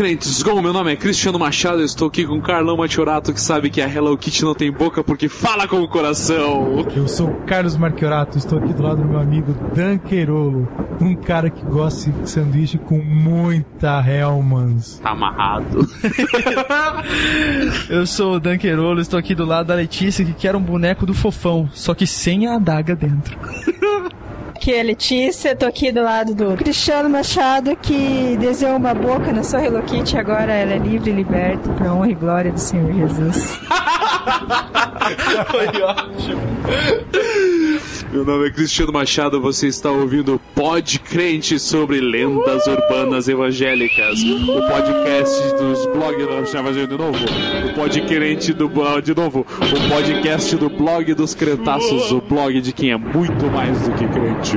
crentes! Gol! Meu nome é Cristiano Machado, eu estou aqui com Carlão Matiorato, que sabe que a Hello Kitty não tem boca porque fala com o coração. Eu sou o Carlos Marchiorato, estou aqui do lado do meu amigo Dan Queirolo, um cara que gosta de sanduíche com muita Hellmans. Tá amarrado. Eu sou o Dan Queirolo, estou aqui do lado da Letícia que quer um boneco do fofão, só que sem a adaga dentro. Aqui é Letícia, tô aqui do lado do Cristiano Machado, que desenhou uma boca na sua Hello Kitty, agora ela é livre e liberta, pra honra e glória do Senhor Jesus. Foi ótimo. Meu nome é Cristiano Machado, você está ouvindo o Pod Crente sobre lendas urbanas evangélicas. O podcast dos blogs. De novo? O Pod Crente do. De novo. O podcast do blog dos crentaços. O blog de quem é muito mais do que crente.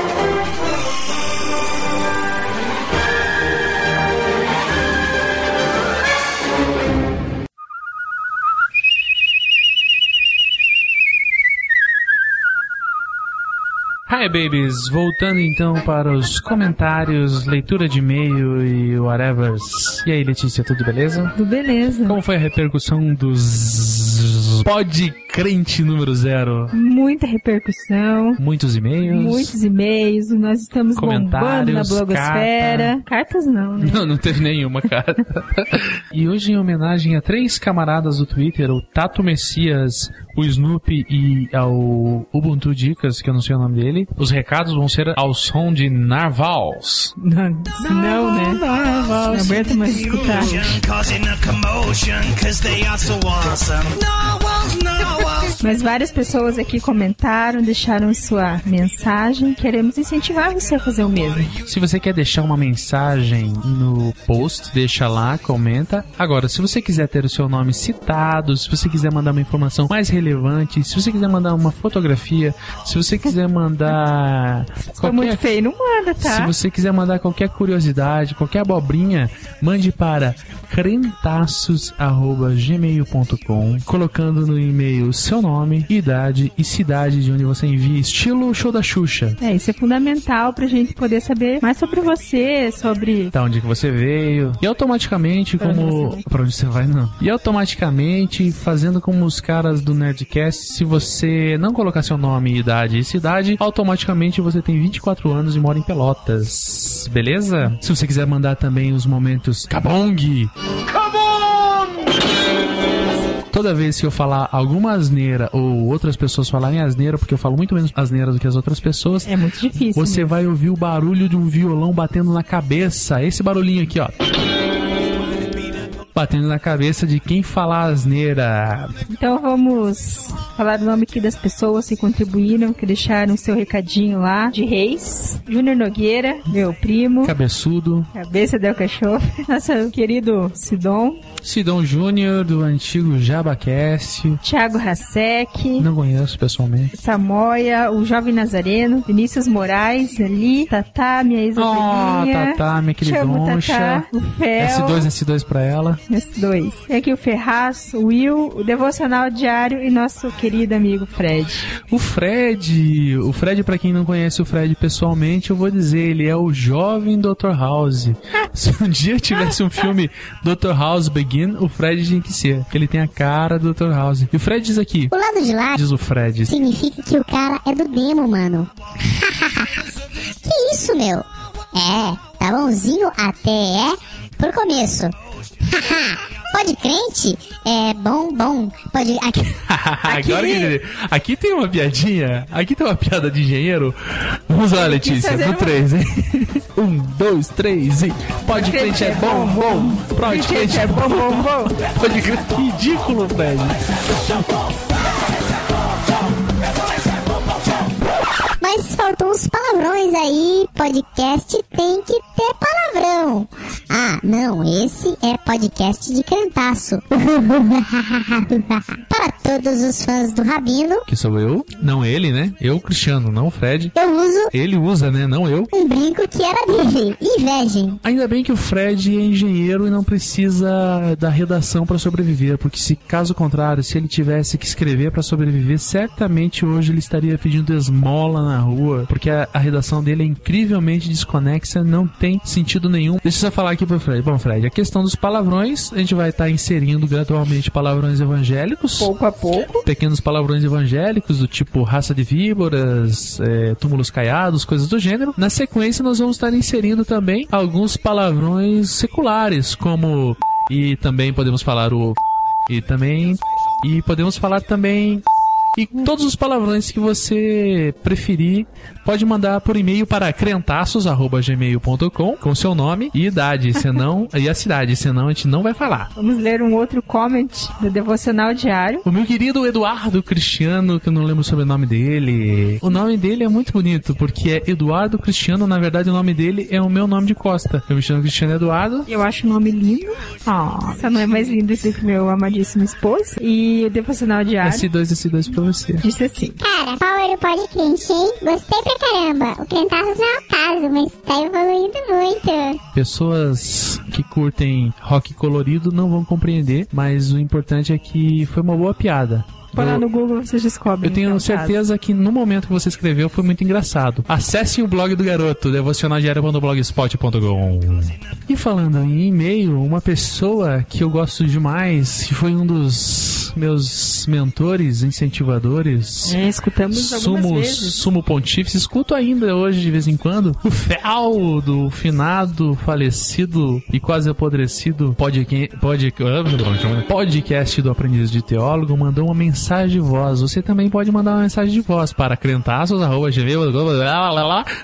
Hi babies, voltando então para os comentários, leitura de e-mail e whatever. E aí Letícia, tudo beleza? Tudo beleza. Como foi a repercussão dos Pod Crente número zero? Muita repercussão. Muitos e-mails? Muitos e-mails, nós estamos bombando na blogosfera. Cartas não, né? Não, não teve nenhuma, cara. e hoje, em homenagem a três camaradas do Twitter, o Tato Messias, o Snoopy e ao Ubuntu Dicas, que eu não sei o nome dele, os recados vão ser ao som de Narvals. Não, né? Não aguento mais escutar. Mas várias pessoas aqui comentaram, deixaram sua mensagem. Queremos incentivar você a fazer o mesmo. Se você quer deixar uma mensagem no post, deixa lá, comenta. Agora, se você quiser ter o seu nome citado, se você quiser mandar uma informação mais relevante, se você quiser mandar uma fotografia, se você quiser mandar Foi muito feio, não manda, Se tá? você quiser mandar qualquer curiosidade, qualquer abobrinha, mande para crentaços@gmail.com, colocando no e-mail seu nome, idade e cidade de onde você envia, estilo show da Xuxa. É, isso é fundamental pra gente poder saber mais sobre você, sobre. Da onde que você veio. E automaticamente, Pra como. você vai. Pra onde você vai, não. E automaticamente, fazendo como os caras do Nerdcast, se você não colocar seu nome, idade e cidade, automaticamente você tem 24 anos e mora em Pelotas. Beleza? Se você quiser mandar também os momentos Kabong! Toda vez que eu falar alguma asneira ou outras pessoas falarem asneira, porque eu falo muito menos asneira do que as outras pessoas, É muito difícil. você mesmo. vai ouvir o barulho de um violão batendo na cabeça. Esse barulhinho aqui, ó. Batendo na cabeça de quem falar asneira. Então vamos falar o nome aqui das pessoas que contribuíram, que deixaram seu recadinho lá. De Reis, Júnior Nogueira, meu primo, Cabeçudo. cabeça del cachorro, nosso querido Sidon, Sidon Júnior, do antigo Jabacast. Thiago Hasek, Não conheço pessoalmente. Samoia, o Jovem Nazareno, Vinícius Moraes, ali, Tatá, minha Oh, ex-ovelhinha. Tatá, minha queridoncha. Tatá, o Fel, S2, S2 pra ela. S2. E aqui o Ferraz, o Will, o Devocional Diário e nosso querido amigo Fred. O Fred, o Fred, pra quem não conhece o Fred pessoalmente, eu vou dizer, ele é o jovem Dr. House. Se um dia tivesse um filme Dr. House Begin, o Fred tinha que ser. Ele tem a cara do Dr. House. E o Fred diz aqui, O lado de lá diz o Fred, significa que o cara é do demo, mano. que isso, meu? É, tá bonzinho até é por começo. Pode crente? É bom, bom. Pode. Aqui, Agora que aqui tem uma piadinha, aqui tem uma piada de engenheiro. Vamos lá, Letícia, no uma- 3, hein? Um, dois, três e. Pode crente é bom, bom. Pode crente é bom, bom, bom. Pode crente. Ridículo, velho. Faltam uns palavrões aí. Podcast tem que ter palavrão. Ah, não, esse é podcast de cantaço. Para todos os fãs do Rabino, Que sou eu? Não ele, né? Eu, Cristiano, não o Fred. eu uso Ele usa, né? Não eu. um brinco que era dele. Invejem. Ainda bem que o Fred é engenheiro e não precisa da redação para sobreviver, porque se caso contrário, se ele tivesse que escrever para sobreviver, certamente hoje ele estaria pedindo esmola na rua, porque a, a redação dele é incrivelmente desconexa, não tem sentido nenhum. Deixa eu falar aqui pro Fred. Bom, Fred, a questão dos palavrões, a gente vai estar inserindo gradualmente palavrões evangélicos. Pouco a pouco. Pequenos palavrões evangélicos do tipo raça de víboras, é, túmulos caiados, coisas do gênero. Na sequência, nós vamos estar inserindo também alguns palavrões seculares, como e também podemos falar o e também e podemos falar também e todos os palavrões que você preferir, pode mandar por e-mail para crentaços@gmail.com com seu nome e idade, senão e a cidade, senão a gente não vai falar. Vamos ler um outro comment do Devocional Diário. O meu querido Eduardo Cristiano, que eu não lembro sobre o nome dele. O nome dele é muito bonito, porque é Eduardo Cristiano. Na verdade, o nome dele é o meu nome de Costa. Eu me chamo Cristiano Eduardo. Eu acho o nome lindo. Ah, só não é mais lindo do que meu amadíssimo esposo. E o Devocional Diário S2, S2 pra você. disse assim. Cara, Power pode crente, hein? Gostei pra caramba. O crentaço não é o caso, mas tá evoluindo muito. Pessoas que curtem rock colorido não vão compreender, mas o importante é que foi uma boa piada. Põe no Google vocês descobrem. Eu tenho então, certeza que no momento que você escreveu foi muito engraçado. Acessem o blog do garoto, devocionaldiário.blogspot.com. E falando em e-mail, uma pessoa que eu gosto demais, que foi um dos meus mentores, incentivadores, caso. É, escutamos sumos, vezes. sumo pontífice, escuto ainda hoje de vez em quando, o Fel do finado, falecido e quase apodrecido podca- pod- podcast do Aprendiz de Teólogo mandou uma mensagem de voz. Você também pode mandar uma mensagem de voz para crentaços.gmail.com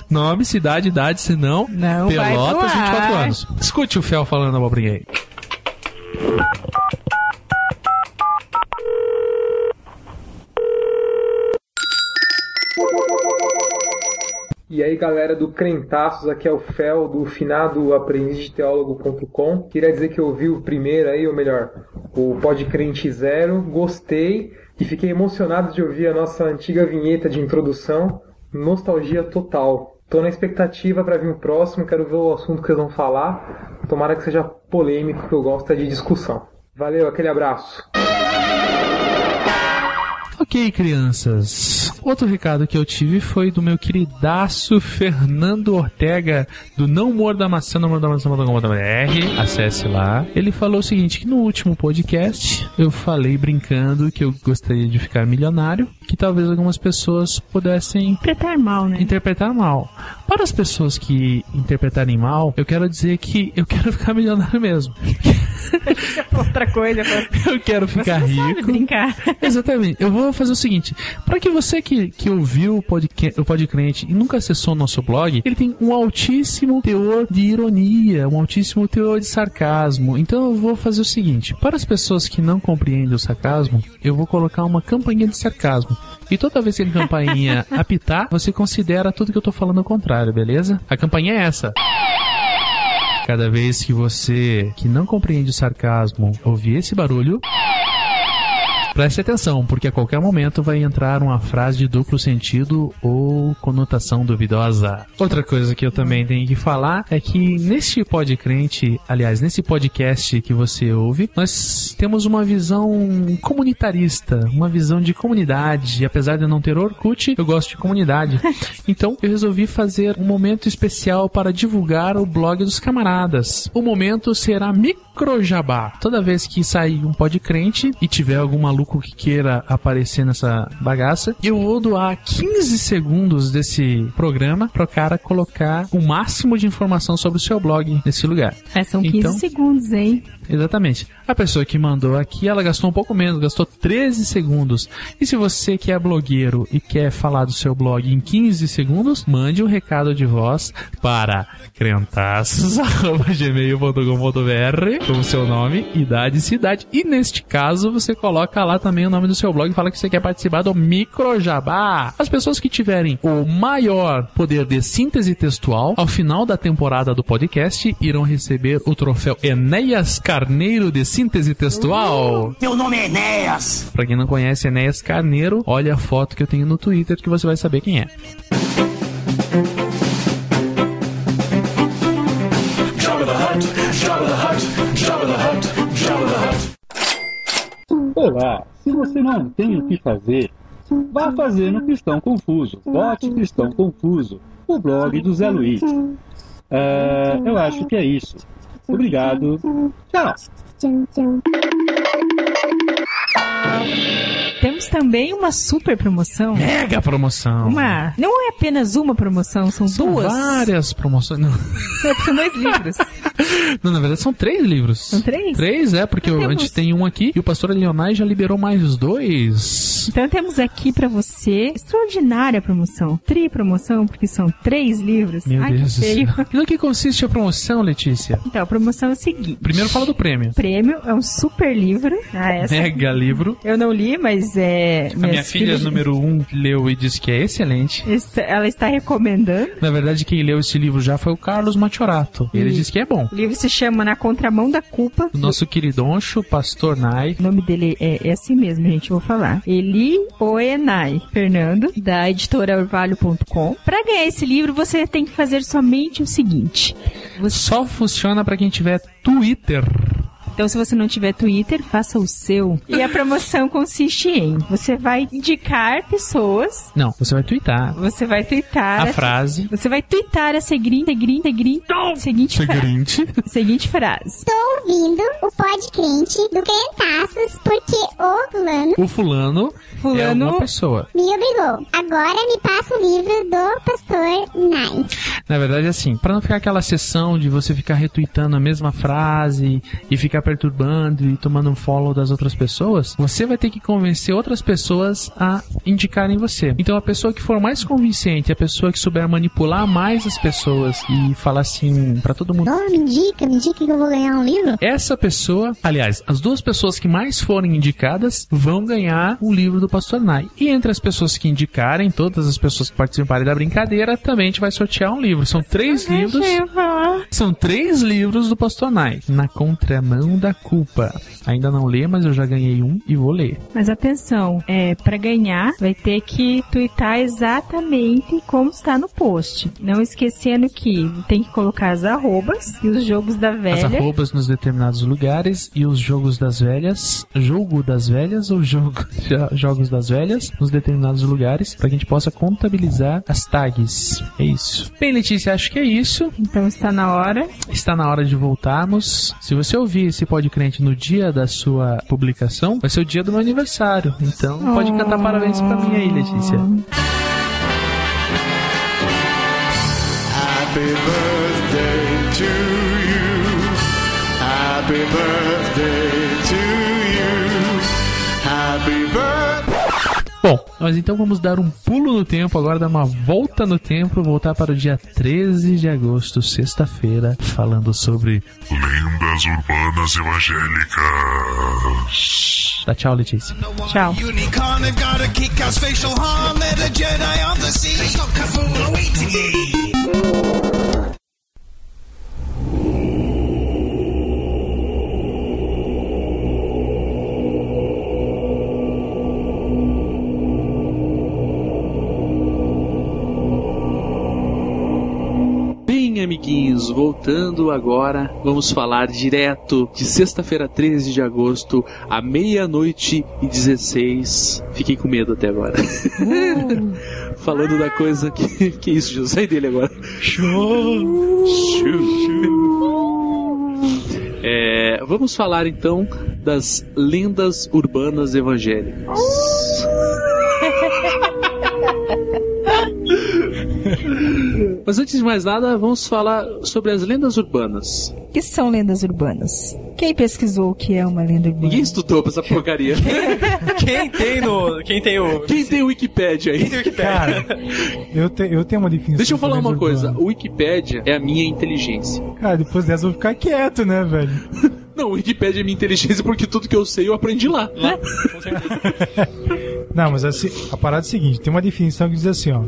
nome, cidade, idade, se não, Pelotas, pro 24 ar. anos. Escute o Fel falando abobrinha aí. E aí galera do Crentaços, aqui é o Fel do finado aprendizdeteólogo.com. Queria dizer que eu ouvi o primeiro aí, ou melhor, o Pod Crente Zero, gostei e fiquei emocionado de ouvir a nossa antiga vinheta de introdução, nostalgia total. Tô na expectativa para vir o próximo, quero ver o assunto que eles vão falar. Tomara que seja polêmico, que eu gosto de discussão. Valeu, aquele abraço. Ok, crianças. Outro recado que eu tive foi do meu queridaço Fernando Ortega, do Não Morda Maçã, não morda maçã, não morda maçã, R. Acesse lá. Ele falou o seguinte, que no último podcast eu falei brincando que eu gostaria de ficar milionário, que talvez algumas pessoas pudessem Interpretar mal, né? interpretar mal. Para as pessoas que interpretarem mal, eu quero dizer que eu quero ficar milionário mesmo. Outra coisa. Pra... Eu quero ficar Você rico. brincar. Exatamente. Eu vou fazer o seguinte: para que você que, que ouviu o podca- o Podcrente e nunca acessou o nosso blog, ele tem um altíssimo teor de ironia, um altíssimo teor de sarcasmo. Então eu vou fazer o seguinte: para as pessoas que não compreendem o sarcasmo, eu vou colocar uma campainha de sarcasmo. E toda vez que a campainha apitar, você considera tudo que eu tô falando ao contrário, beleza? A campainha é essa. Cada vez que você que não compreende o sarcasmo ouvir esse barulho, Preste atenção, porque a qualquer momento vai entrar uma frase de duplo sentido ou conotação duvidosa. Outra coisa que eu também tenho que falar é que neste podcrente, aliás, nesse podcast que você ouve, nós temos uma visão comunitarista, uma visão de comunidade. Apesar de eu não ter Orkut, eu gosto de comunidade. Então eu resolvi fazer um momento especial para divulgar o blog dos camaradas. O momento será microjabá. Toda vez que sair um podcrente e tiver algum maluco maluco que queira aparecer nessa bagaça. Eu vou doar 15 segundos desse programa pro cara colocar o máximo de informação sobre o seu blog nesse lugar. É, são 15 Então- segundos, hein? Exatamente. A pessoa que mandou aqui, ela gastou um pouco menos, gastou 13 segundos. E se você que é blogueiro e quer falar do seu blog em 15 segundos, mande um recado de voz para crentaços.gmail.com.br com seu nome, idade e cidade. E neste caso, você coloca lá também o nome do seu blog e fala que você quer participar do Microjabá. As pessoas que tiverem o maior poder de síntese textual, ao final da temporada do podcast, irão receber o troféu Enéas Carneiro de síntese textual. Meu nome é Enéas. Pra quem não conhece Enéas Carneiro, olha a foto que eu tenho no Twitter que você vai saber quem é. Olá, se você não tem o que fazer, vá fazer no Cristão Confuso. Bote Cristão Confuso, o blog do Zé Luiz. Ah, eu acho que é isso. Obrigado. Tchau. Temos também uma super promoção. Mega promoção. Uma. Não é apenas uma promoção, são, São duas. várias promoções. Não. São dois livros. Não, na verdade são três livros. São três? Três, é, porque Então a gente temos- tem um aqui e o pastor Leonai já liberou mais dois. Então temos aqui pra você extraordinária promoção. Tri promoção, porque são três livros. Meu Ai, Deus que do feio. céu. E no que consiste a promoção, Letícia? Então, a promoção é o seguinte. Primeiro fala do prêmio. O prêmio é um super livro. Ah, essa Mega livro. eu não li, mas é. A minha filha número um leu e disse que é excelente. Ela está recomendando. Na verdade, quem leu esse livro já foi o Carlos Matiorato. Ele E- disse que é bom. O livro se chama Na Contramão da Culpa. O nosso queridoncho, Pastor Nai. O nome dele é, é assim mesmo, gente, vou falar. Eli Oenai Fernando, da editora orvalho.com. Pra ganhar esse livro, você tem que fazer somente o seguinte. Você- Só funciona pra quem tiver Twitter. Então, se você não tiver Twitter, faça o seu. E a promoção consiste em: você vai indicar pessoas, Não, você vai twittar você vai twittar. a essa- frase. Você vai twittar a seguinte, seguinte, seguinte, seguinte, fra- Seguinte. seguinte frase. Tô ouvindo o podcrente do Crentaços porque o fulano O fulano, é Fulano- uma pessoa. me obrigou. Agora me passa o livro do pastor Nai. Na verdade, assim, pra não ficar aquela sessão de você ficar retweetando a mesma frase e ficar perturbando e tomando um follow das outras pessoas, você vai ter que convencer outras pessoas a indicarem você. Então, a pessoa que for mais convincente, a pessoa que souber manipular mais as pessoas e falar assim pra todo mundo. Oh, me indica, me indica que eu vou ganhar um livro. Essa pessoa, aliás, as duas pessoas que mais forem indicadas vão ganhar o livro do Pastor Nai. E entre as pessoas que indicarem, todas as pessoas que participarem da brincadeira, também a gente vai sortear um livro. São três livros. São três livros do Pastor Nai. Na contramão da culpa. Ainda não lê, mas eu já ganhei um e vou ler. Mas atenção, é, para ganhar, vai ter que twittar exatamente como está no post. Não esquecendo que tem que colocar as arrobas e os jogos da As velha. arrobas nos determinados lugares e os jogos das velhas. Jogo das velhas ou jogo, jo- jogos das velhas nos determinados lugares para que a gente possa contabilizar as tags. É isso. Bem, Letícia, acho que é isso. Então está na hora. Está na hora de voltarmos. Se você ouvir esse podcast no dia da sua publicação, vai ser o dia do meu aniversário. Então pode cantar parabéns pra mim aí, Letícia. Happy birthday to you. Happy birthday Bom, nós então vamos dar um pulo no tempo, agora dar uma volta no tempo, voltar para o dia 13 de agosto, sexta-feira, falando sobre Lendas urbanas evangélicas. Dá tchau, Letícia. Tchau. Unicorn voltando agora, vamos falar direto de sexta-feira, 13 de agosto, à meia-noite e 16. Fiquei com medo até agora. Falando da coisa que. Que isso, Jesus? Sai dele agora. É, vamos falar então das lendas urbanas evangélicas. Mas antes de mais nada, vamos falar sobre as lendas urbanas. O que são lendas urbanas? Quem pesquisou o que é uma lenda urbana? Ninguém estudou pra essa porcaria. Quem tem no. Quem tem o. Quem tem o Wikipedia aí? Quem tem o Wikipedia? Cara, eu, te- eu tenho uma definição. Deixa eu falar uma coisa. urbana. O Wikipedia é a minha inteligência. Cara, depois dessa eu vou ficar quieto, né, velho? Não, o Wikipedia é minha inteligência porque tudo que eu sei eu aprendi lá. Lá, com certeza. Não, mas assim, a parada é a seguinte: tem uma definição que diz assim, ó.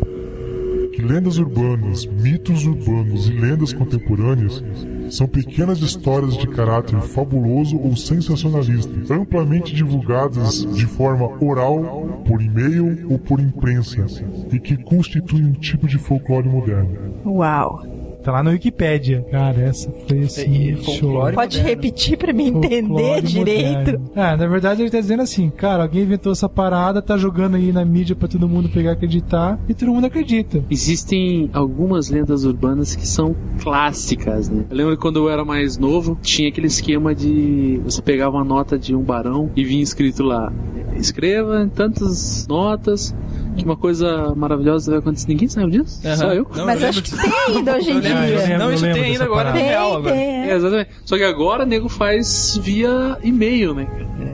Que lendas urbanas, mitos urbanos e lendas contemporâneas são pequenas histórias de caráter fabuloso ou sensacionalista, amplamente divulgadas de forma oral, por e-mail ou por imprensa, e que constituem um tipo de folclore moderno. Uau. Tá lá no Wikipedia. Cara, essa foi assim, É, show. Pode moderno. repetir pra mim entender Folclore direito? moderno. Ah, na verdade ele tá dizendo assim, cara, alguém inventou essa parada, tá jogando aí na mídia pra todo mundo pegar e acreditar, e todo mundo acredita. Existem algumas lendas urbanas que são clássicas, né? Eu lembro que quando eu era mais novo, tinha aquele esquema de você pegava uma nota de um barão e vinha escrito lá: escreva tantas notas que uma coisa maravilhosa vai acontecer. Ninguém sabe disso? Aham. Só eu. Não, Mas eu acho que tem ainda hoje em Eu lembro Ah, disso. Não, eu isso tem ainda agora parada. no real Tem, agora. tem. É, é. exatamente. Só que agora nego faz via e-mail, né?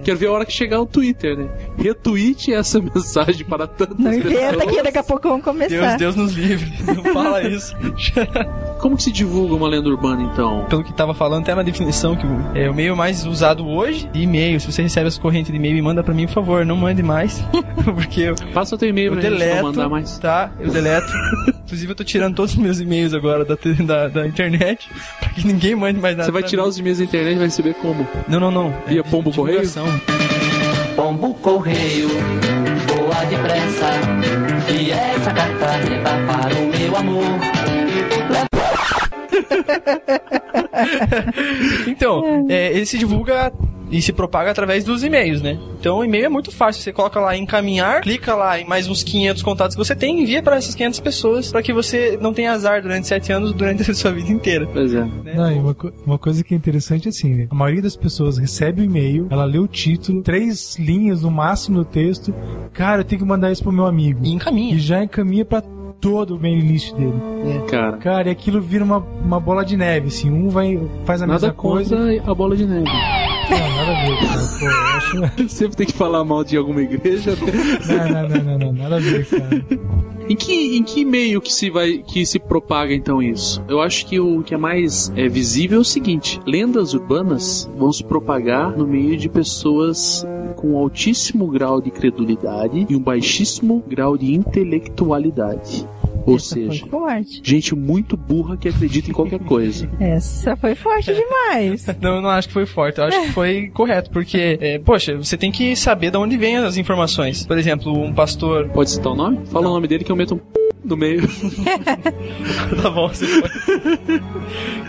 Quero ver a hora que chegar o Twitter, né? Retweet essa mensagem para tantas Não inventa que pessoas. daqui a pouco vão Deus, começar. Deus nos livre. Não fala isso. Como que se divulga uma lenda urbana, então? Pelo que tava falando, tem uma definição que é o meio mais usado hoje de e-mail. Se você recebe as correntes de e-mail e manda pra mim, por favor, não mande mais. Porque eu, Passa o teu e-mail eu pra gente não deleto. mandar mais. Tá, eu deleto. Inclusive, eu tô tirando todos os meus e-mails agora da, da, da internet pra que ninguém mande mais nada. Você vai pra tirar mim. os e-mails da internet e vai receber como? Não, não, não. Via pombo correio? divulgação. Pombo correio, voa depressa. E essa carta leva para o meu amor. Então, é, ele se divulga e se propaga através dos e-mails, né? Então, o e-mail é muito fácil. Você coloca lá em encaminhar, clica lá em mais uns 500 contatos que você tem e envia para essas 500 pessoas para que você não tenha azar durante 7 anos durante a sua vida inteira. Pois é. Não, e uma, co- uma coisa que é interessante é assim, né? A maioria das pessoas recebe o e-mail, ela lê o título, três linhas no máximo do texto. Cara, eu tenho que mandar isso pro meu amigo. E encaminha. E já encaminha pra todo o mailing list dele. Cara, Cara, e aquilo vira uma, uma bola de neve, assim. Um vai, faz a nada mesma coisa. contra a bola de neve. Não, nada a ver, cara. Pô, acho... Sempre tem que falar mal de alguma igreja. Não, não, não, não, não, nada a ver, cara. Em que, em que meio que se vai que se propaga então isso? Eu acho que o que é mais é, visível é o seguinte: lendas urbanas vão se propagar no meio de pessoas com altíssimo grau de credulidade e um baixíssimo grau de intelectualidade. Ou Essa foi seja, forte. gente muito burra que acredita em qualquer coisa. Essa foi forte demais. Não, eu não acho que foi forte, eu acho que foi correto, porque, é, poxa, você tem que saber de onde vêm as informações. Por exemplo, um pastor. Pode citar o nome? Fala o nome dele que eu meto um p no meio. tá bom, você pode.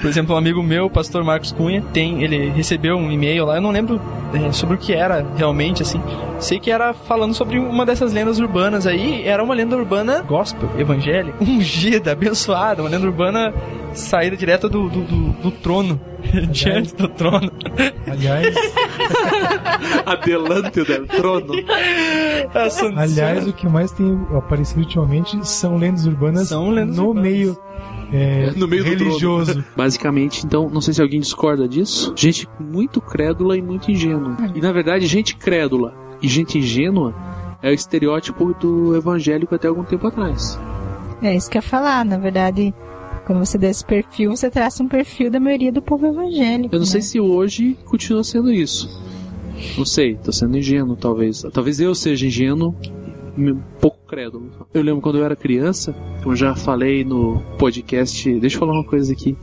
Por exemplo, um amigo meu, o pastor Marcos Cunha, tem, ele recebeu um e-mail lá, eu não lembro é, sobre o que era realmente, assim. Sei que era falando sobre uma dessas lendas urbanas aí, era uma lenda urbana gospel, evangélica, ungida, abençoada, uma lenda urbana saída direto do, do, do, do trono, diante do trono. Aliás, Adelante del trono. Aliás, o que mais tem aparecido ultimamente são lendas urbanas São lendas no urbanas. meio é, No meio do religioso. trono. Basicamente, então, não sei se alguém discorda disso. Gente muito crédula e muito ingênua. E na verdade, gente crédula e gente ingênua é o estereótipo do evangélico até algum tempo atrás. É isso que eu ia falar. Na verdade, quando você dá esse perfil, você traça um perfil da maioria do povo evangélico. Eu não né? sei se hoje continua sendo isso. Não sei, tô sendo ingênuo, talvez. Talvez eu seja ingênuo um pouco crédulo. Eu lembro quando eu era criança, eu já falei no podcast. Deixa eu falar uma coisa aqui.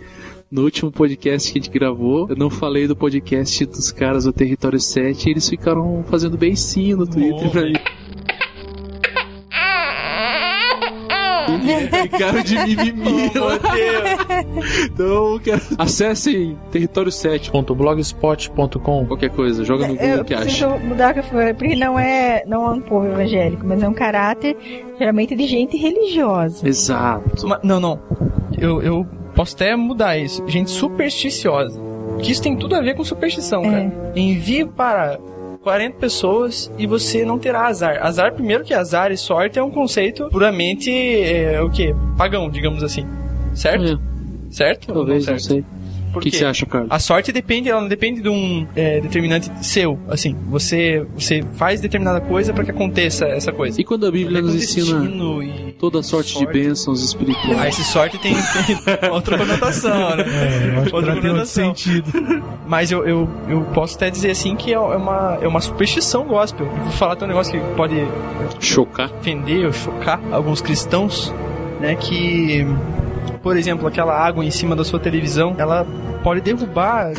No último podcast que a gente gravou, eu não falei do podcast dos caras do Território 7 e eles ficaram fazendo beicinho no Twitter pra mim. Ficaram de mimimi. Então, quero... acessem Território 7. .blogspot.com Qualquer coisa, joga no Google Eu que acha. mudar o que eu falei, porque não é, não é um povo evangélico, mas é um caráter geralmente de gente religiosa. Exato. Não, não. Eu, eu posso até mudar isso. Gente supersticiosa. que isso tem tudo a ver com superstição, cara. Envie para 40 pessoas e você não terá azar. Azar, primeiro que azar e sorte é um conceito puramente, é, o que? Pagão, digamos assim. Certo? Certo? Talvez, não certo? sei. O que, que você acha, Carlos? A sorte depende, ela não depende de um é, determinante seu. Assim, você, você faz determinada coisa para que aconteça essa coisa. E quando a Bíblia É nos ensina e toda sorte, de bênçãos espirituais? Ah, esse sorte tem, tem outra conotação, né? É, eu acho que outra tem outro conotação. sentido. Mas eu, eu, eu posso até dizer assim que é uma, é uma superstição gospel. Eu vou falar até um negócio que pode chocar, ofender ou chocar alguns cristãos, né? Que, por exemplo, aquela água em cima da sua televisão, ela pode derrubar.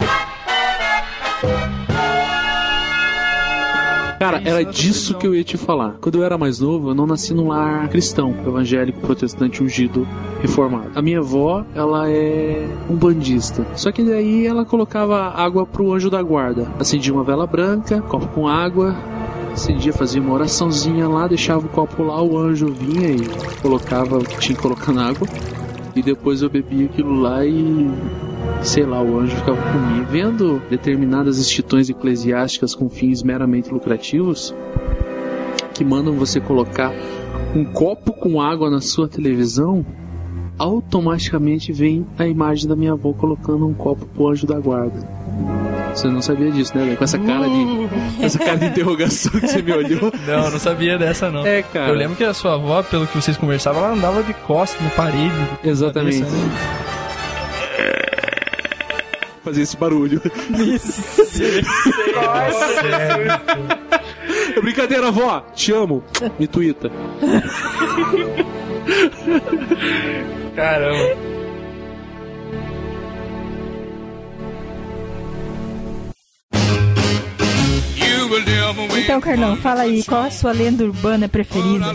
Cara, era disso que eu ia te falar. Quando eu era mais novo, eu não nasci num lar cristão, evangélico, protestante, ungido, reformado. A minha avó, ela é um bandista. Só que daí ela colocava água pro anjo da guarda. Acendia uma vela branca, copo com água, acendia, fazia uma oraçãozinha lá, deixava o copo lá, o anjo vinha e colocava, tinha que colocar na água. E depois eu bebia aquilo lá e sei lá, o anjo ficava comigo. Vendo determinadas instituições eclesiásticas com fins meramente lucrativos que mandam você colocar um copo com água na sua televisão, automaticamente vem a imagem da minha avó colocando um copo pro anjo da guarda. Você não sabia disso, né? Com essa cara de, essa cara de interrogação que você me olhou. Não, não sabia dessa não. É, cara. Eu lembro que a sua avó, pelo que vocês conversavam, ela andava de costas no parede. de Exatamente. cabeça, né? Fazer esse barulho. É brincadeira, avó. Te amo. Me tuita. Caramba. Então, Carlão, fala aí, qual a sua lenda urbana preferida?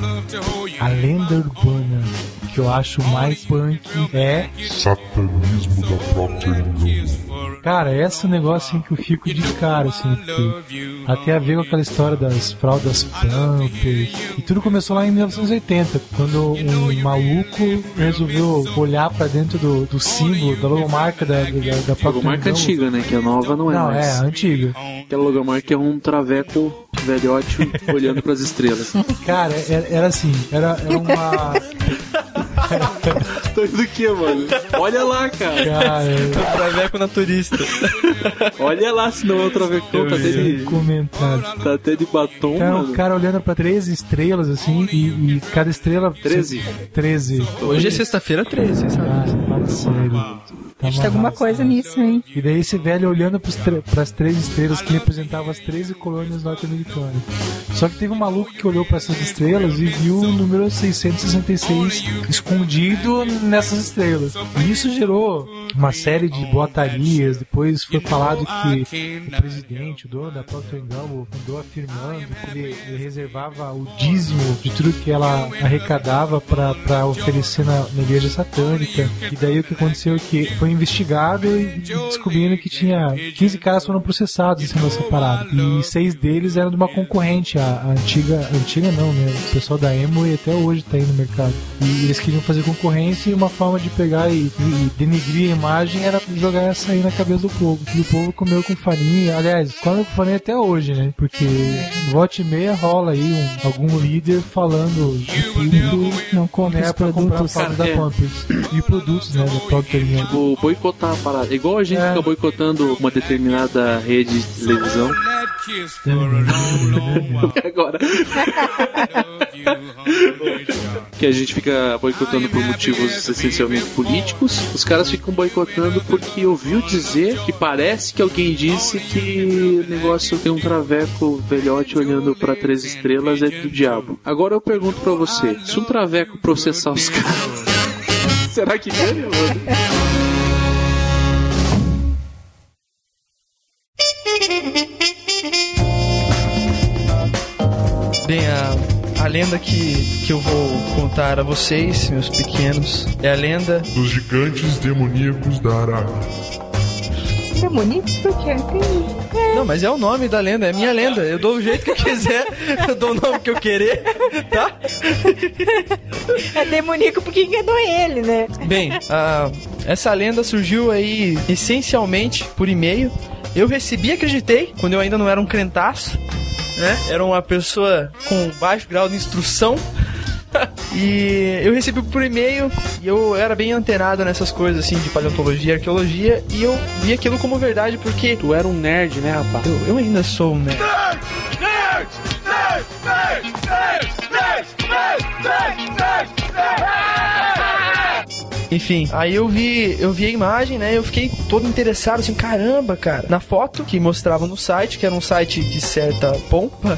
A lenda urbana que eu acho mais punk é. Satanismo da Procter Gamble. Cara, esse é um negócio assim que eu fico de cara, assim, porque até a ver com aquela história das fraldas Pampers. E tudo começou lá em 1980, quando um maluco resolveu olhar pra dentro do, do símbolo, da logomarca da, da, da Procter Logomarca antiga, né? Que a nova não é Não, mais. é, a antiga. Aquela logomarca é um traveco velhote olhando pras estrelas. Cara, era, era assim, era, era uma. Tô indo o que, mano? Olha lá, cara. Cara, traveco naturista. Olha lá, se não é o travecão, tá até de, comentário. tá até de batom, Então, mano. o cara olhando pra 13 estrelas, assim, e, e cada estrela. 13? 13. Hoje é sexta-feira 13, sabe? Ah, fala sério. Tá tem alguma coisa nisso, hein? E daí esse velho olhando para as três estrelas que representavam as 13 colônias norte-americanas. Só que teve um maluco que olhou para essas estrelas e viu o número 666 escondido nessas estrelas. E isso gerou uma série de boatarias. Depois foi falado que o presidente, o dono da Procter Gamble, andou afirmando que ele, ele reservava o dízimo de tudo que ela arrecadava para oferecer na, na igreja satânica. E daí o que aconteceu é que foi investigado e descobrindo que tinha 15 caras foram processados em cima dessa parada. E seis deles eram de uma concorrente, a, a antiga, antiga não, né? O pessoal da Emo e até hoje tá aí no mercado. E eles queriam fazer concorrência e uma forma de pegar e, e denegrir a imagem era jogar essa aí na cabeça do povo. E o povo comeu com farinha. Aliás, comeu com farinha até hoje, né? Porque volte e meia rola aí um- algum líder falando de tudo Não compra né, pra comprar produtos. fralda da. Pampers. E produtos, né, da Gamble. Tipo, boicotar a parada. Igual a gente É. fica boicotando uma determinada rede de televisão. Agora. que a gente fica boicotando por motivos essencialmente políticos. Os caras ficam boicotando porque ouviu dizer que parece que alguém disse que o negócio tem um traveco velhote olhando pra três estrelas é do diabo. Agora eu pergunto pra você: se um traveco processar os caras, será que ganha, mano? Bem, a, a lenda que, que eu vou contar a vocês, meus pequenos, é a lenda Dos gigantes demoníacos da Arábia. Demoníacos por quê? Tem- Não, mas é o nome da lenda, é minha lenda. Eu dou o jeito que eu quiser, eu dou o nome que eu querer, tá? É demoníaco porque enganou ele, né? Bem, essa lenda surgiu aí essencialmente por e-mail. Eu recebi e acreditei, quando eu ainda não era um crentaço, né? Era uma pessoa com baixo grau de instrução. e eu recebi por e-mail e eu era bem antenado nessas coisas assim de paleontologia, arqueologia e eu vi aquilo como verdade porque Tu era um nerd, né, rapaz? eu, eu ainda sou um nerd. Enfim, aí eu vi, eu vi a imagem, né? Eu fiquei todo interessado, assim, caramba, cara. Na foto que mostrava no site, que era um site de certa pompa,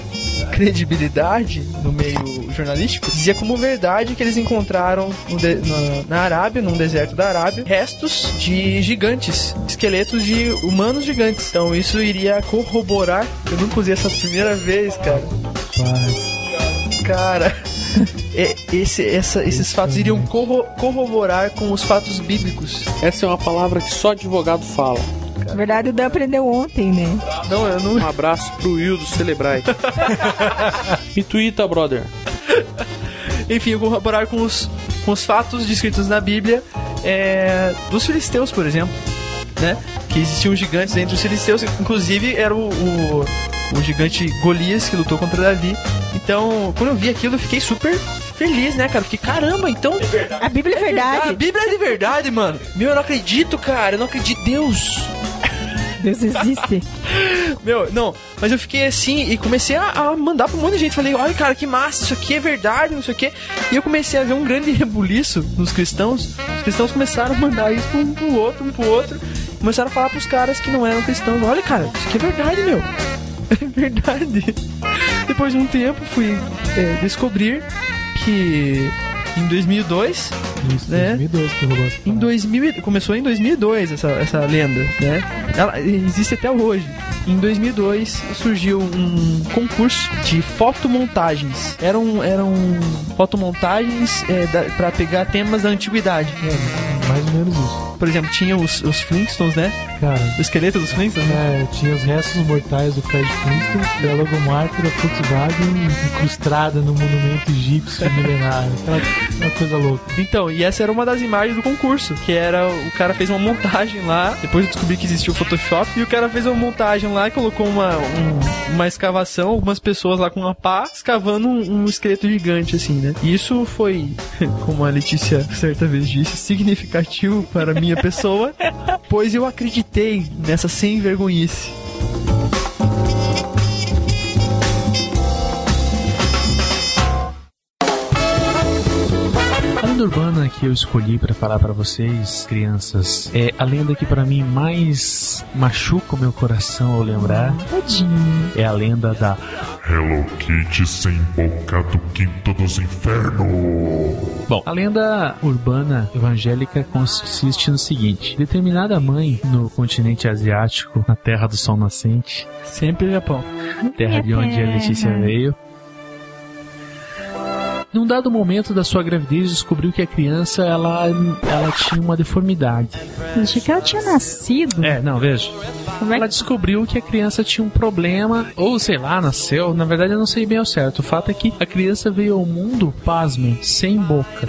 credibilidade no meio jornalístico, dizia como verdade que eles encontraram no de- na, na Arábia, num deserto da Arábia, restos de gigantes, esqueletos de humanos gigantes. Então isso iria corroborar. Eu nunca usei essa primeira vez, cara. Cara, é- esse- essa- esses fatos iriam corro- corroborar com os fatos bíblicos. Essa é uma palavra que só advogado fala. Na verdade, o Dan aprendeu ontem, né? Não, eu não. Um abraço pro Will do Celebrai. Me tuita, brother. Enfim, corroborar com os, com os fatos descritos na Bíblia é, dos filisteus, por exemplo, né? Que existiam gigantes entre os filisteus, inclusive era o, o, o gigante Golias que lutou contra Davi. Então, quando eu vi aquilo, eu fiquei super feliz, né, cara? Fiquei, caramba, então. A Bíblia é A verdade. Bíblia é de verdade, mano. Meu, eu não acredito, cara. Eu não acredito. Deus. Deus existe. Meu, não, mas eu fiquei assim e comecei a, a mandar pra um monte de gente. Falei, olha, cara, que massa, isso aqui é verdade, não sei o quê. E eu comecei a ver um grande rebuliço nos cristãos. Os cristãos começaram a mandar isso um pro outro, um pro outro. Começaram a falar pros caras que não eram cristãos: olha, cara, isso aqui é verdade, meu. É verdade. Depois de um tempo, fui é, descobrir que em 2002 Isso, né? 2012 que rolou em 2000, e- começou em 2002 essa, essa lenda, né? Ela existe até hoje. Em 2002 surgiu um concurso de fotomontagens. Eram, eram fotomontagens é, para pegar temas da antiguidade. É, mais ou menos isso. Por exemplo, tinha os, os Flintstones, né? Cara, O esqueleto dos Flintstones, né? é, tinha os restos mortais do Fred Flintstone e a logomarca da Volkswagen incrustada no monumento egípcio milenário. Aquela, aquela coisa louca. Então, e essa era uma das imagens do concurso, que era o cara fez uma montagem lá, depois eu descobri que existia o Photoshop, e o cara fez uma montagem lá e colocou uma, um- uma escavação, algumas pessoas lá com uma pá, escavando um, um esqueleto gigante, assim, né? E isso foi, como a Letícia certa vez disse, significativo para a minha pessoa, pois eu acreditei nessa sem vergonhice. Lenda urbana que eu escolhi pra falar pra vocês, crianças, é a lenda que pra mim mais machuca o meu coração ao lembrar. É a lenda da Hello Kitty sem boca do quinto dos infernos. Bom, a lenda urbana evangélica consiste no seguinte: determinada mãe no continente asiático, na terra do sol nascente, Sempre Japão. terra de onde a Letícia veio. Num dado momento da sua gravidez, descobriu que a criança ela, ela tinha uma deformidade. Achei que ela tinha nascido. É, não, veja. É Ela descobriu que a criança tinha um problema, ou sei lá, nasceu. Na verdade, eu não sei bem ao certo. O fato é que a criança veio ao mundo, pasmem, sem boca.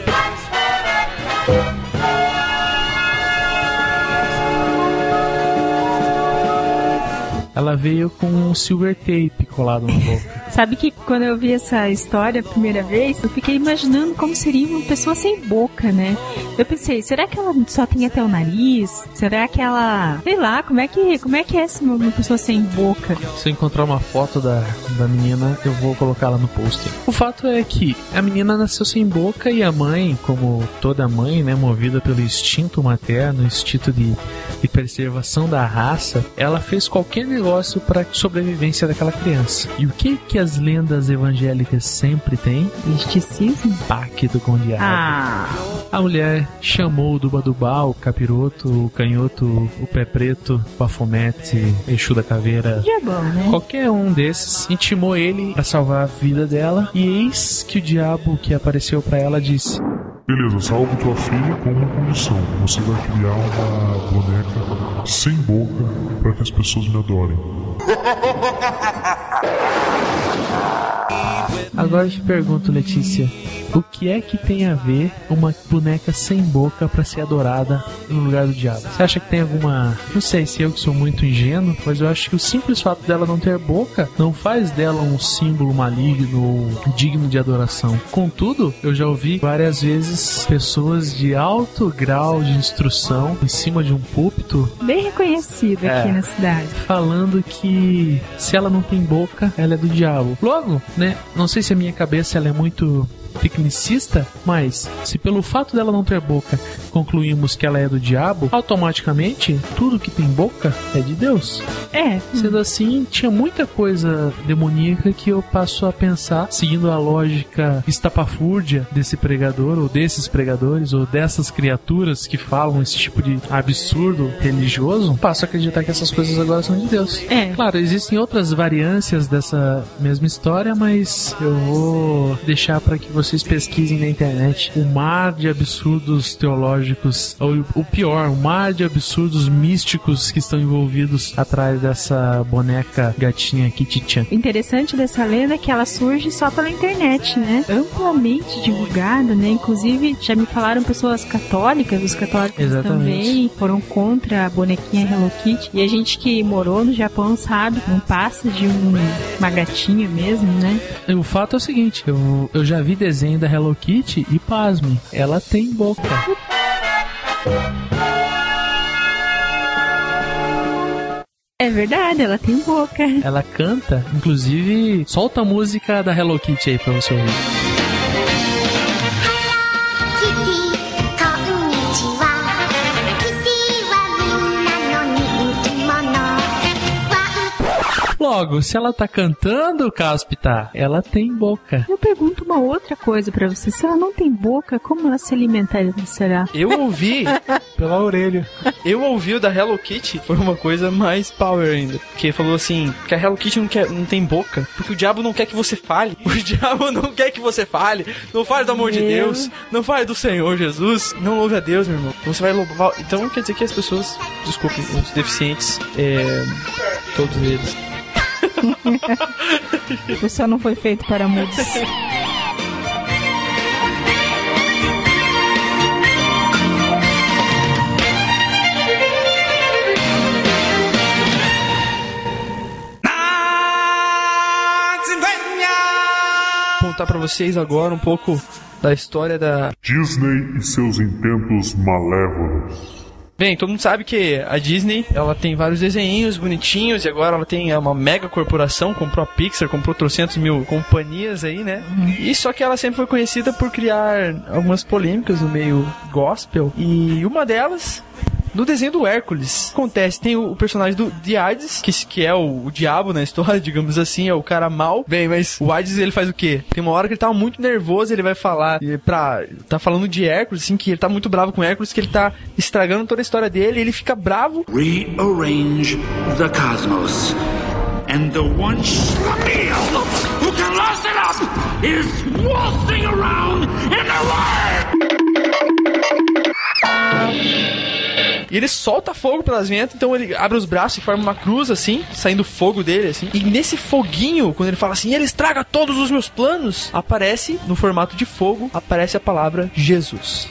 Ela veio com um silver tape colado na boca. Sabe que quando eu vi essa história a primeira vez, eu fiquei imaginando como seria uma pessoa sem boca, né? Eu pensei, será que ela só tem até o nariz? Será que ela, sei lá, como é que, como é que é essa uma pessoa sem boca? Se eu encontrar uma foto da, da menina, eu vou colocá-la no post. O fato é que a menina nasceu sem boca e a mãe, como toda mãe, né, movida pelo instinto materno, instinto de, de preservação da raça, ela fez qualquer negócio para sobrevivência daquela criança. E o que que as lendas evangélicas sempre têm? Misticismo? Pacto com o diabo. Ah, A mulher chamou o Dubadubá, o capiroto, o canhoto, o pé preto, o bafomete, Exu da caveira, diabão, né? Qualquer um desses intimou ele para salvar a vida dela. E eis que o diabo que apareceu para ela disse: Beleza, salvo tua filha com uma condição. Você vai criar uma boneca sem boca para que as pessoas me adorem. Agora eu te pergunto, Letícia, o que é que tem a ver uma boneca sem boca pra ser adorada no lugar do diabo? Você acha que tem alguma. Não sei se eu que sou muito ingênuo, mas eu acho que o simples fato dela não ter boca não faz dela um símbolo maligno ou digno de adoração. Contudo, eu já ouvi várias vezes pessoas de alto grau de instrução em cima de um púlpito Bem reconhecido aqui É. na cidade. falando que se ela não tem boca, ela é do diabo. Logo, né? Não sei se a minha cabeça ela é muito tecnicista, mas se pelo fato dela não ter boca concluímos que ela é do diabo, automaticamente tudo que tem boca é de Deus. É. Sendo assim, tinha muita coisa demoníaca que eu passo a pensar, seguindo a lógica estapafúrdia desse pregador, ou desses pregadores, ou dessas criaturas que falam esse tipo de absurdo religioso, passo a acreditar que essas coisas agora são de Deus. É. Claro, existem outras variâncias dessa mesma história, mas eu vou deixar para que vocês pesquisem na internet o mar de absurdos teológicos, ou o pior, o mar de absurdos místicos que estão envolvidos atrás dessa boneca gatinha Kitty-chan. O interessante dessa lenda é que ela surge só pela internet, né? Amplamente divulgada, né? Inclusive, já me falaram pessoas católicas, os católicos Exatamente. também foram contra a bonequinha Hello Kitty. E a gente que morou no Japão sabe, não passa de um, uma gatinha mesmo, né? E O fato é o seguinte, eu, eu já vi desenho da Hello Kitty e pasme, ela tem boca. É verdade, ela tem boca. Ela canta, inclusive, solta a música da Hello Kitty aí pra você ouvir. Logo, se ela tá cantando, Caspita, ela tem boca. Eu pergunto uma outra coisa pra você. Se ela não tem boca, como ela se alimentaria, será? Eu ouvi, Pela orelha. eu ouvi o da Hello Kitty, foi uma coisa mais power ainda. Porque falou assim, que a Hello Kitty não, quer, não tem boca, porque o diabo não quer que você fale. O diabo não quer que você fale. Não fale do amor de Meu. Deus, não fale do Senhor Jesus. Não louve a Deus, meu irmão. Você vai louvar. Então quer dizer que as pessoas, desculpem, os deficientes, é, todos eles. O céu não foi feito para mudos. Contar pra vocês agora um pouco da história da Disney e seus intentos malévolos. Bem, todo mundo sabe que a Disney, ela tem vários desenhinhos bonitinhos e agora ela tem uma mega corporação, comprou a Pixar, comprou trocentos mil companhias aí, né? E só que ela sempre foi conhecida por criar algumas polêmicas no meio gospel e uma delas no desenho do Hércules, acontece, tem o, personagem do The Hades, que, que é o, o diabo na história, digamos assim, é o cara mal. Bem, mas o Hades, ele faz o quê? Tem uma hora que ele tá muito nervoso, ele vai falar pra... Tá falando de Hércules, assim, que ele tá muito bravo com Hércules, que ele tá estragando toda a história dele, ele fica bravo. Rearrange the cosmos. And the one who can last it up is waltzing around in the world! E ele solta fogo pelas ventas, então ele abre os braços e forma uma cruz assim, saindo fogo dele assim. E nesse foguinho, quando ele fala assim, ele estraga todos os meus planos, aparece no formato de fogo, aparece a palavra Jesus.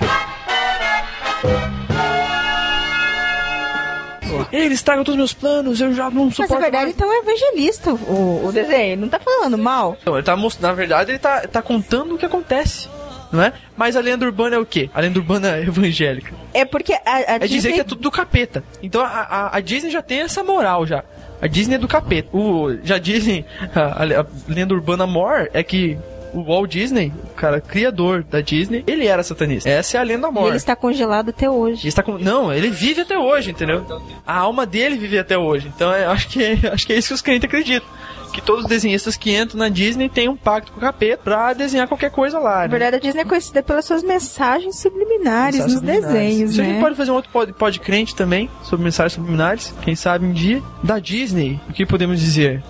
Ele estraga todos os meus planos, eu já não Mas suporto na verdade, mais. então é evangelista o, o desenho. Ele não tá falando mal. Não, ele tá mostrando, na verdade, ele tá, tá contando o que acontece. Não é? Mas a lenda urbana é o quê? A lenda urbana evangélica. É porque a, a É dizer Disney... que é tudo do capeta. Então a, a, a Disney já tem essa moral já. A Disney é do capeta. O, já dizem, a, a- a lenda urbana mor é que o Walt Disney, o cara criador da Disney, ele era satanista. Essa é a lenda E mor. ele está congelado até hoje. Ele está. Não, ele vive até hoje, entendeu? A alma dele vive até hoje. Então é, acho, que, é- acho que é isso que os crentes acreditam. Que todos os desenhistas que entram na Disney têm um pacto com o capeta pra desenhar qualquer coisa lá. Na né? verdade, a Disney é conhecida pelas suas mensagens subliminares Mensagens nos subliminares. desenhos, Isso a né? gente pode fazer um outro pod, pod crente também, sobre mensagens subliminares. Quem sabe um dia. Da Disney, o que podemos dizer?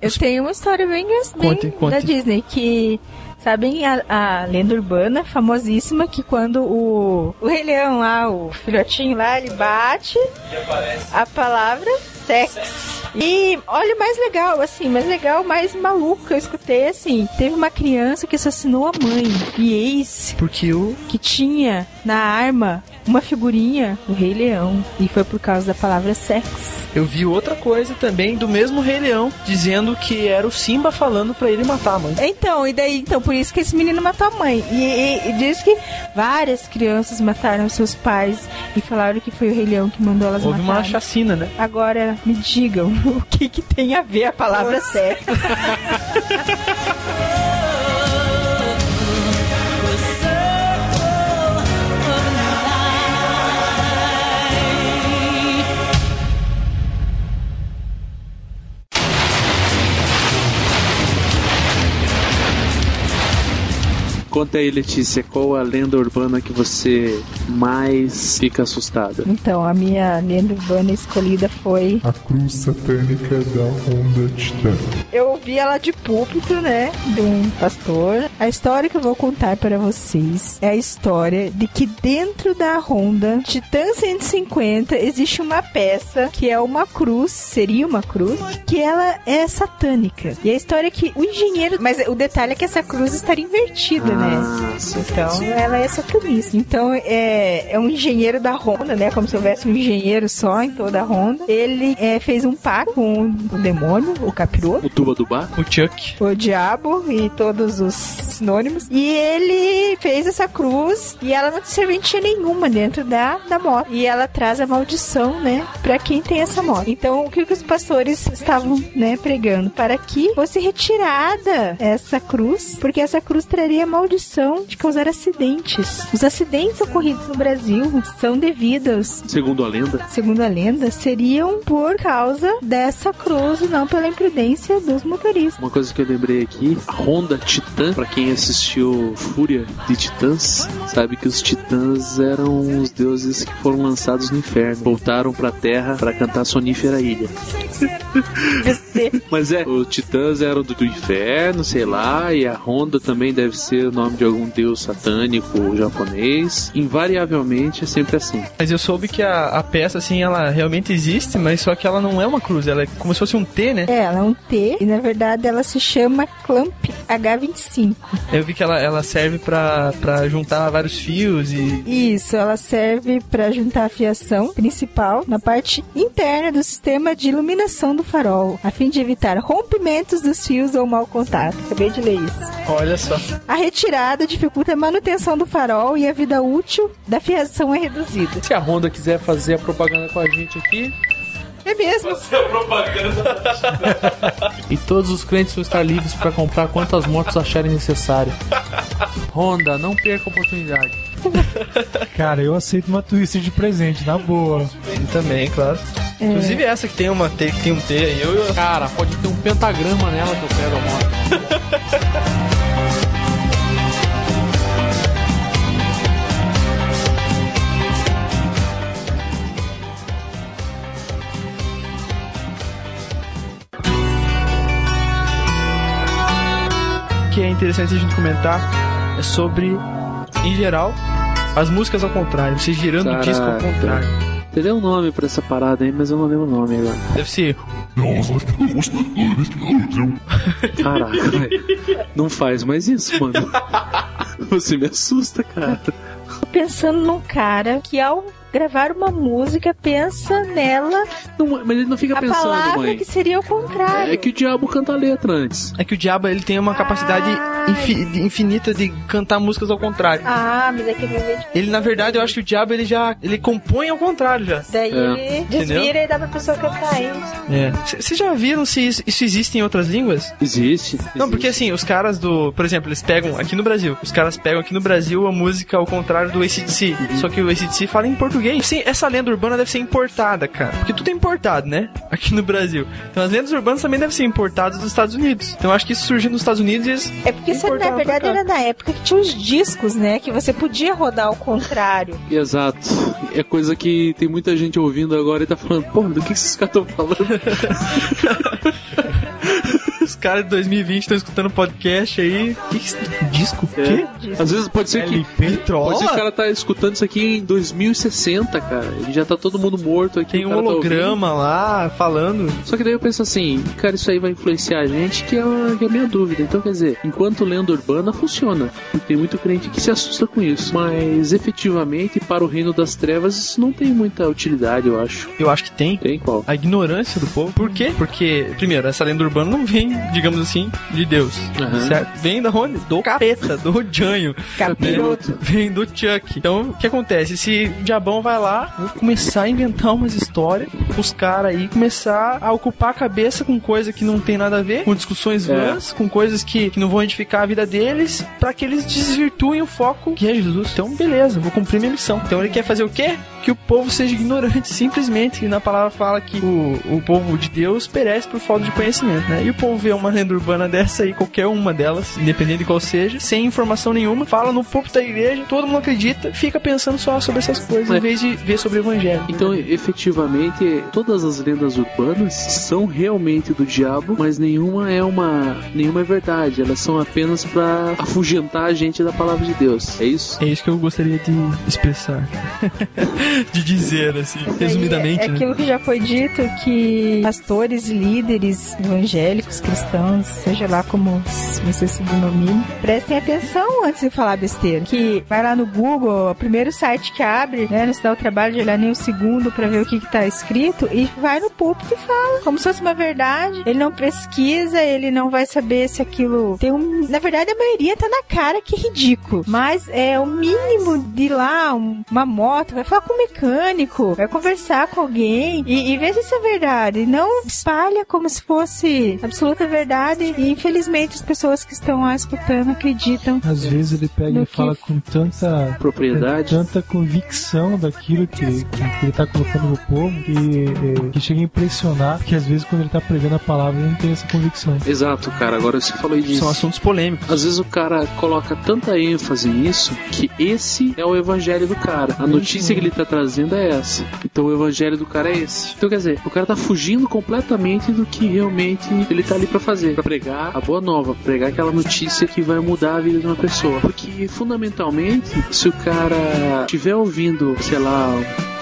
Eu tenho uma história bem, bem Conte, conte. da Disney que. Sabem a, a lenda urbana famosíssima que quando o, o Rei Leão lá, o filhotinho lá, ele bate a palavra sexo. E olha o mais legal, assim, mais legal, mais maluco que eu escutei, assim, teve uma criança que assassinou a mãe e ex Porque o. que tinha na arma uma figurinha do Rei Leão e foi por causa da palavra sexo. Eu vi outra coisa também do mesmo Rei Leão, dizendo que era o Simba falando pra ele matar a mãe. Então, e daí, então, por isso que esse menino matou a mãe. E, e- e diz que várias crianças mataram seus pais e falaram que foi o Rei Leão que mandou elas Houve uma matarem. chacina, né? Agora, me digam, o que, que tem a ver a palavra sexo? Conta aí, Letícia, qual a lenda urbana que você mais fica assustada? Então, a minha lenda urbana escolhida foi. A cruz satânica da Honda Titan. Eu ouvi ela de púlpito, né? De um pastor. A história que eu vou contar para vocês é a história de que dentro da Honda Titan 150 existe uma peça que é uma cruz, seria uma cruz, que ela é satânica. E a história é que o engenheiro. Mas o detalhe é que essa cruz estaria invertida, né? Então ela é satanista. Então é, é um engenheiro da Honda, né? Como se houvesse um engenheiro só em toda a Honda. Ele é, fez um pacto com o demônio, o capiroto O Tuba do Bar? O Chuck. o diabo e todos os sinônimos. E ele fez essa cruz e ela não tem serventia nenhuma dentro da, da moto. E ela traz a maldição, né, pra quem tem essa moto. Então, o que, que os pastores estavam, né, pregando? Para que fosse retirada essa cruz, porque essa cruz traria a maldição de causar acidentes. Os acidentes ocorridos no Brasil são devidos Segundo a lenda. segundo a lenda, seriam por causa dessa cruz e não pela imprudência dos motoristas. Uma coisa que eu lembrei aqui, a Honda Titan, pra quem assistiu Fúria de Titãs, sabe que os titãs eram os deuses que foram lançados no inferno. Voltaram pra terra pra cantar Sonífera Ilha. Mas é, os titãs eram do, do inferno, sei lá, e a Honda também deve ser o nome de algum deus satânico japonês. Invariavelmente é sempre assim. Mas eu soube que a, a peça, assim, ela realmente existe, mas só que ela não é uma cruz, ela é como se fosse um T, né? É, ela é um T e na verdade ela se chama Clamp H25. Eu vi que ela, ela serve pra, pra juntar vários fios e. Isso, ela serve para juntar a fiação principal na parte interna do sistema de iluminação do farol, a fim de evitar rompimentos dos fios ou mau contato. Acabei de ler isso. Olha só. A retirada dificulta a manutenção do farol e a vida útil da fiação é reduzida. Se a Honda quiser fazer a propaganda com a gente aqui. É mesmo. E todos os clientes vão estar livres para comprar quantas motos acharem necessário. Honda, não perca a oportunidade. Cara, eu aceito uma Twister de presente, na boa. Também, claro. É. Inclusive essa que tem uma T, que tem um T aí, eu, eu Cara, pode ter um pentagrama nela que eu pego a moto. que é interessante a gente comentar é sobre, em geral, as músicas ao contrário, você girando o disco ao Caraca. contrário. Teria um nome pra essa parada aí, mas eu não lembro o nome agora. Deve ser. Caraca. Não faz mais isso, mano. Você me assusta, cara. Tô pensando num cara que ao gravar uma música pensa nela Não, mas ele não fica a pensando, palavra mãe. que seria o contrário. É que o diabo canta a letra antes. É que o diabo ele tem uma capacidade infi- infinita de cantar músicas ao contrário. Ah, mas é que ele Ele, na verdade, eu acho que o diabo ele já ele compõe ao contrário já. Daí É. Entendeu? desvira e dá pra pessoa cantar isso. Vocês já viram se isso, isso existe em outras línguas? Existe. Não, porque assim, os caras do. Por exemplo, eles pegam aqui no Brasil. Os caras pegam aqui no Brasil a música ao contrário do ACDC. Só que o ACDC fala em português. Sim, essa lenda urbana deve ser importada, cara. Porque tudo é importado, né? Aqui no Brasil. Então as lendas urbanas também devem ser importadas dos Estados Unidos. Então eu acho que isso surgiu nos Estados Unidos e eles. É porque isso, na importaram pra verdade, era na época que tinha os discos, né? Que você podia rodar ao contrário. Exato. É coisa que tem muita gente ouvindo agora e tá falando, porra, do que esses caras estão falando? Os caras de 2020 estão escutando podcast aí. Que disco? É. Quê? Às vezes pode ser que. LP Pode ser que o trola? cara tá escutando isso aqui em 2060, cara. Ele já tá todo mundo morto aqui. Tem um tá holograma lá falando. Só que daí eu penso assim, cara, isso aí vai influenciar a gente, que é a, que é a minha dúvida. Então, quer dizer, enquanto lenda urbana funciona, porque tem muito crente que se assusta com isso. Mas efetivamente, para o reino das trevas, isso não tem muita utilidade, eu acho. Eu acho que tem. Tem qual? A ignorância do povo. Por quê? Porque, primeiro, essa lenda urbana não vem, digamos assim, de Deus. Aham. Certo? Vem da onde? Do capeta, do Janho. Capiroto. Vem do Chuck. Então, o que acontece? Esse diabão vai lá, vai começar a inventar umas histórias, os caras aí começar a ocupar a cabeça com coisa que não tem nada a ver, com discussões É. vãs, com coisas que, que não vão edificar a vida deles, pra que eles desvirtuem o foco que é Jesus. Então, beleza, vou cumprir minha missão. Então, ele quer fazer o quê? Que o povo seja ignorante, simplesmente. E na palavra fala que o, o povo de Deus perece por falta de conhecimento, né? E o povo vê uma lenda urbana dessa aí, qualquer uma delas, independente de qual seja, sem informação nenhuma, fala no púlpito da igreja, todo mundo acredita, fica pensando só sobre essas coisas, É. em vez de ver sobre o evangelho. Então, efetivamente, todas as lendas urbanas são realmente do diabo, mas nenhuma é uma, nenhuma é verdade. Elas são apenas pra afugentar a gente da palavra de Deus. É isso? É isso que eu gostaria de expressar. de dizer, assim, resumidamente, É né? aquilo que já foi dito que pastores e líderes evangélicos, cristãos, seja lá como você se denomine, prestem atenção antes de falar besteira. Que vai lá no Google, o primeiro site que abre, né, não se dá o trabalho de olhar nem o segundo pra ver o que, que tá escrito e vai no púlpito e fala, como se fosse uma verdade. Ele não pesquisa, ele não vai saber se aquilo tem um. Na verdade, a maioria tá na cara que é ridículo. Mas é o mínimo de lá, um- uma moto, vai falar com o mecânico, vai conversar com alguém e, e ver se é verdade. Não espalha como se fosse verdade. E infelizmente as pessoas que estão lá escutando acreditam. Às vezes ele pega e fala com tanta Propriedade. tanta convicção daquilo que, que ele tá colocando no povo que, eh, que chega a impressionar que às vezes quando ele tá pregando a palavra ele não tem essa convicção. Exato, cara. Agora você falou disso. São assuntos polêmicos. Às vezes o cara coloca tanta ênfase nisso que esse é o evangelho do cara. A notícia que ele tá trazendo é essa. Então o evangelho do cara é esse. Então quer dizer, o cara tá fugindo completamente do que realmente ele tá ali pra fazer. Pra pregar a boa nova, pregar aquela notícia que vai mudar a vida de uma pessoa. Porque fundamentalmente, se o cara estiver ouvindo, sei lá,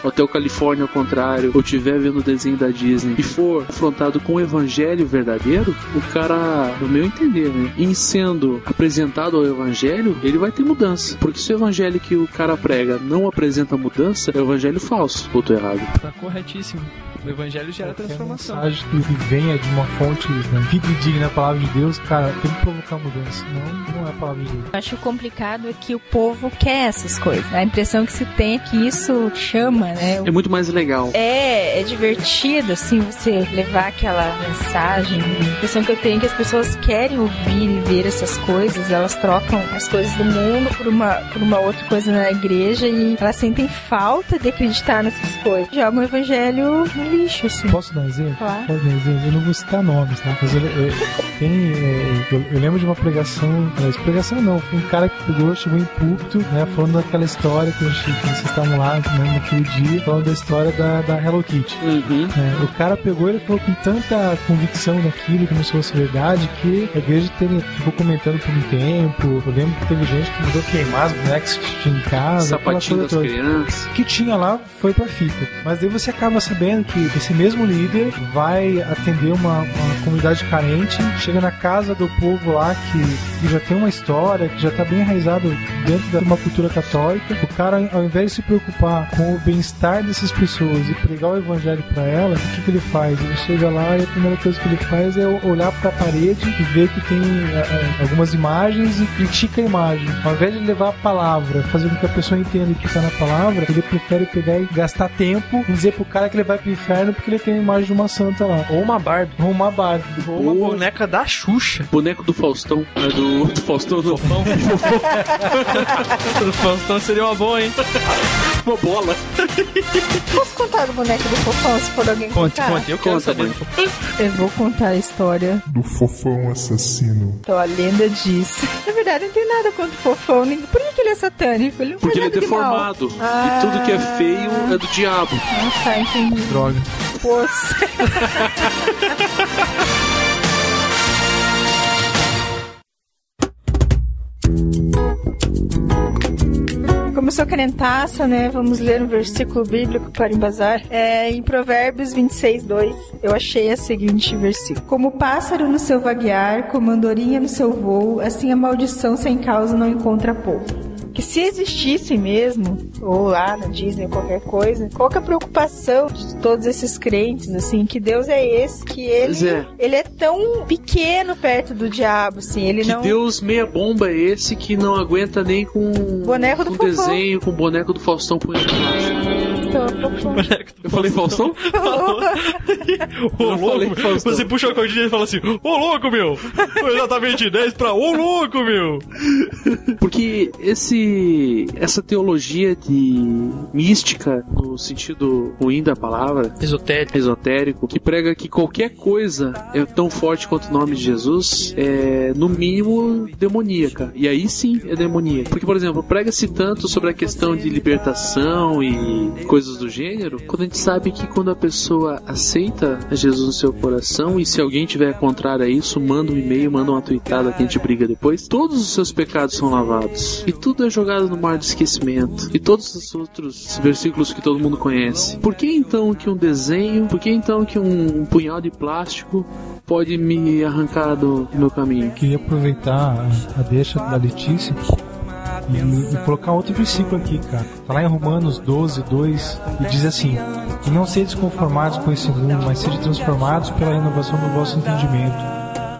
Hotel Califórnia ao contrário, ou tiver vendo o desenho da Disney e for confrontado com o evangelho verdadeiro, o cara, no meu entender, né, em sendo apresentado ao evangelho, ele vai ter mudança. Porque se o evangelho que o cara prega não apresenta mudança, é o evangelho falso. Ou tô errado. Tá corretíssimo. O evangelho gera transformação. mensagem que venha de uma fonte né, fidedigna a palavra de Deus, cara, tem que provocar mudança. Não, não é a palavra de Deus. Acho complicado é que o povo quer essas coisas. A impressão que se tem é que isso chama, né? É muito mais legal. É, é divertido, assim, você levar aquela mensagem. A impressão que eu tenho é que as pessoas querem ouvir e ver essas coisas, elas trocam as coisas do mundo por uma, por uma outra coisa na igreja e elas sentem falta de acreditar nessas coisas. Jogam o evangelho no lixo, assim. Posso dar um exemplo? Claro. Posso dar um exemplo? Eu não vou citar nomes, tá? Mas eu, eu- tem, é, eu, eu lembro de uma pregação, mas pregação não, foi um cara que pegou, chegou em púlpito, né, falando daquela história que, a gente, que vocês estavam lá né, naquele dia, falando da história da, da Hello Kitty. Uhum. É, o cara pegou ele falou com tanta convicção daquilo, como se fosse verdade, que a igreja teve, ficou comentando por um tempo. Eu lembro que teve gente que mandou queimar as bonecas que tinha em casa, Sapatinho das toda crianças. o que tinha lá foi pra fita. Mas daí você acaba sabendo que esse mesmo líder vai atender uma, uma comunidade carente, chega na casa do povo lá que, que já tem uma história, que já tá bem enraizado dentro de uma cultura católica. O cara, ao invés de se preocupar com o bem-estar dessas pessoas e pregar o evangelho pra elas, o que, que ele faz? Ele chega lá e a primeira coisa que ele faz é olhar pra parede e ver que tem eh, eh, algumas imagens e critica a imagem. Ao invés de levar a palavra, fazer com que a pessoa entenda o que tá na palavra, ele prefere pegar e gastar tempo em dizer pro cara que ele vai inferno porque ele tem a imagem de uma santa lá. Ou uma Barbie. Ou uma Barbie. Ou uma boneca da Xuxa. Boneco do Faustão. É do, do Faustão do Fofão. do Faustão seria uma boa, hein? Uma bola. Posso contar do boneco do fofão se for alguém Conte, contar? conte. Eu quero Conta, saber. Eu vou contar a história. Do fofão assassino. Então a lenda diz. Na verdade, não tem nada contra o fofão. nem- Por que que ele é satânico? Ele não Porque ele é nada de deformado. Ah. E tudo que é feio é do diabo. Ah, tá, entendi. Droga. Você. Como sou crentaça, né? Vamos ler um versículo bíblico para embasar. É em Provérbios 26, 2. Eu achei a seguinte versículo: Como pássaro no seu vaguear, como andorinha no seu voo, assim a maldição sem causa não encontra povo. Que se existisse mesmo, ou lá na Disney ou qualquer coisa, qual que é a preocupação de todos esses crentes, assim, que Deus é esse, que ele, é. ele é tão pequeno perto do diabo, assim, ele Que não... Deus meia bomba é esse que não aguenta nem com Boneco do Fofão. desenho com o boneco do Faustão plástico. Eu falei Faustão? Ô, louco, Faustão. você puxa a cordinha e fala assim, ô louco, meu! Foi exatamente 10 pra ô louco, meu! Porque esse essa teologia de mística no sentido ruim da palavra, esotérico, esotérico, que prega que qualquer coisa é tão forte quanto o nome de Jesus, é no mínimo demoníaca. E aí sim é demoníaca. Porque por exemplo, prega-se tanto sobre a questão de libertação e coisas do gênero, quando a gente sabe que quando a pessoa aceita Jesus no seu coração e se alguém tiver contrário a isso, manda um e-mail, manda uma tweetada que a gente briga depois, todos os seus pecados são lavados. E tudo é jogado no mar de esquecimento. E todos os outros versículos que todo mundo conhece. Por que então que um desenho, por que então que um, um punhal de plástico pode me arrancar do, meu caminho? Queria aproveitar a, a deixa da Letícia e, e colocar outro versículo aqui, cara. Tá lá em Romanos 12, 2, e diz assim: E não sedes conformados com esse mundo, mas sede transformados pela renovação do vosso entendimento,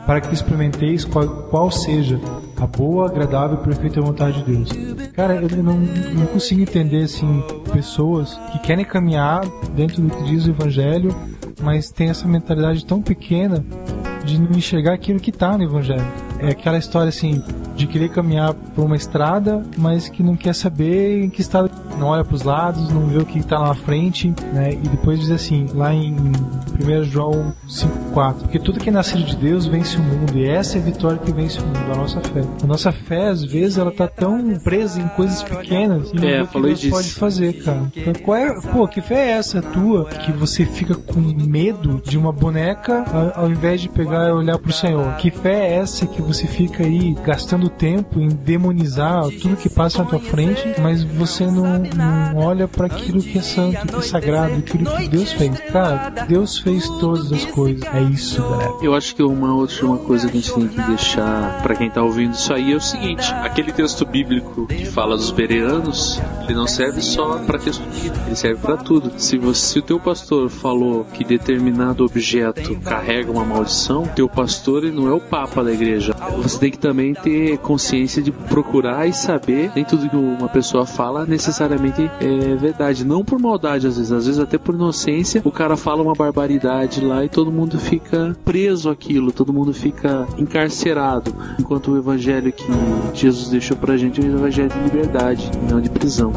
para que experimenteis qual, qual seja a boa, agradável e perfeita vontade de Deus. Cara, eu não, não consigo entender, assim, pessoas que querem caminhar dentro do que diz o Evangelho, mas tem essa mentalidade tão pequena de não enxergar aquilo que está no Evangelho. É aquela história assim de querer caminhar por uma estrada, mas que não quer saber em que estado, não olha para os lados, não vê o que está lá na frente, né? E depois diz assim, lá em 1 João 5:4, porque tudo que é nascido de Deus vence o mundo e essa é a vitória que vence o mundo, a nossa fé. A nossa fé às vezes ela tá tão presa em coisas pequenas e não É, vê o que Deus disso. pode fazer, cara. Então, qual é, pô, que fé é essa tua que você fica com medo de uma boneca ao invés de pegar e olhar pro Senhor? Que fé é essa que você fica aí gastando tempo em demonizar tudo que passa na tua frente, mas você não, não olha para aquilo que é santo, que é sagrado, aquilo que Deus fez? Cara, Deus fez todas as coisas. É isso, galera. Eu acho que uma última coisa que a gente tem que deixar pra quem tá ouvindo isso aí é o seguinte: aquele texto bíblico que fala dos bereanos, ele não serve só pra texto bíblico, ele serve pra tudo. Se você, se o teu pastor falou que determinado objeto carrega uma maldição, teu pastor ele não é o papa da igreja. Você tem que também ter consciência de procurar e saber nem tudo que uma pessoa fala necessariamente é verdade, não por maldade às vezes, às vezes até por inocência, o cara fala uma barbaridade lá e todo mundo fica preso àquilo, todo mundo fica encarcerado, enquanto o evangelho que Jesus deixou pra gente é um evangelho de liberdade, não de prisão.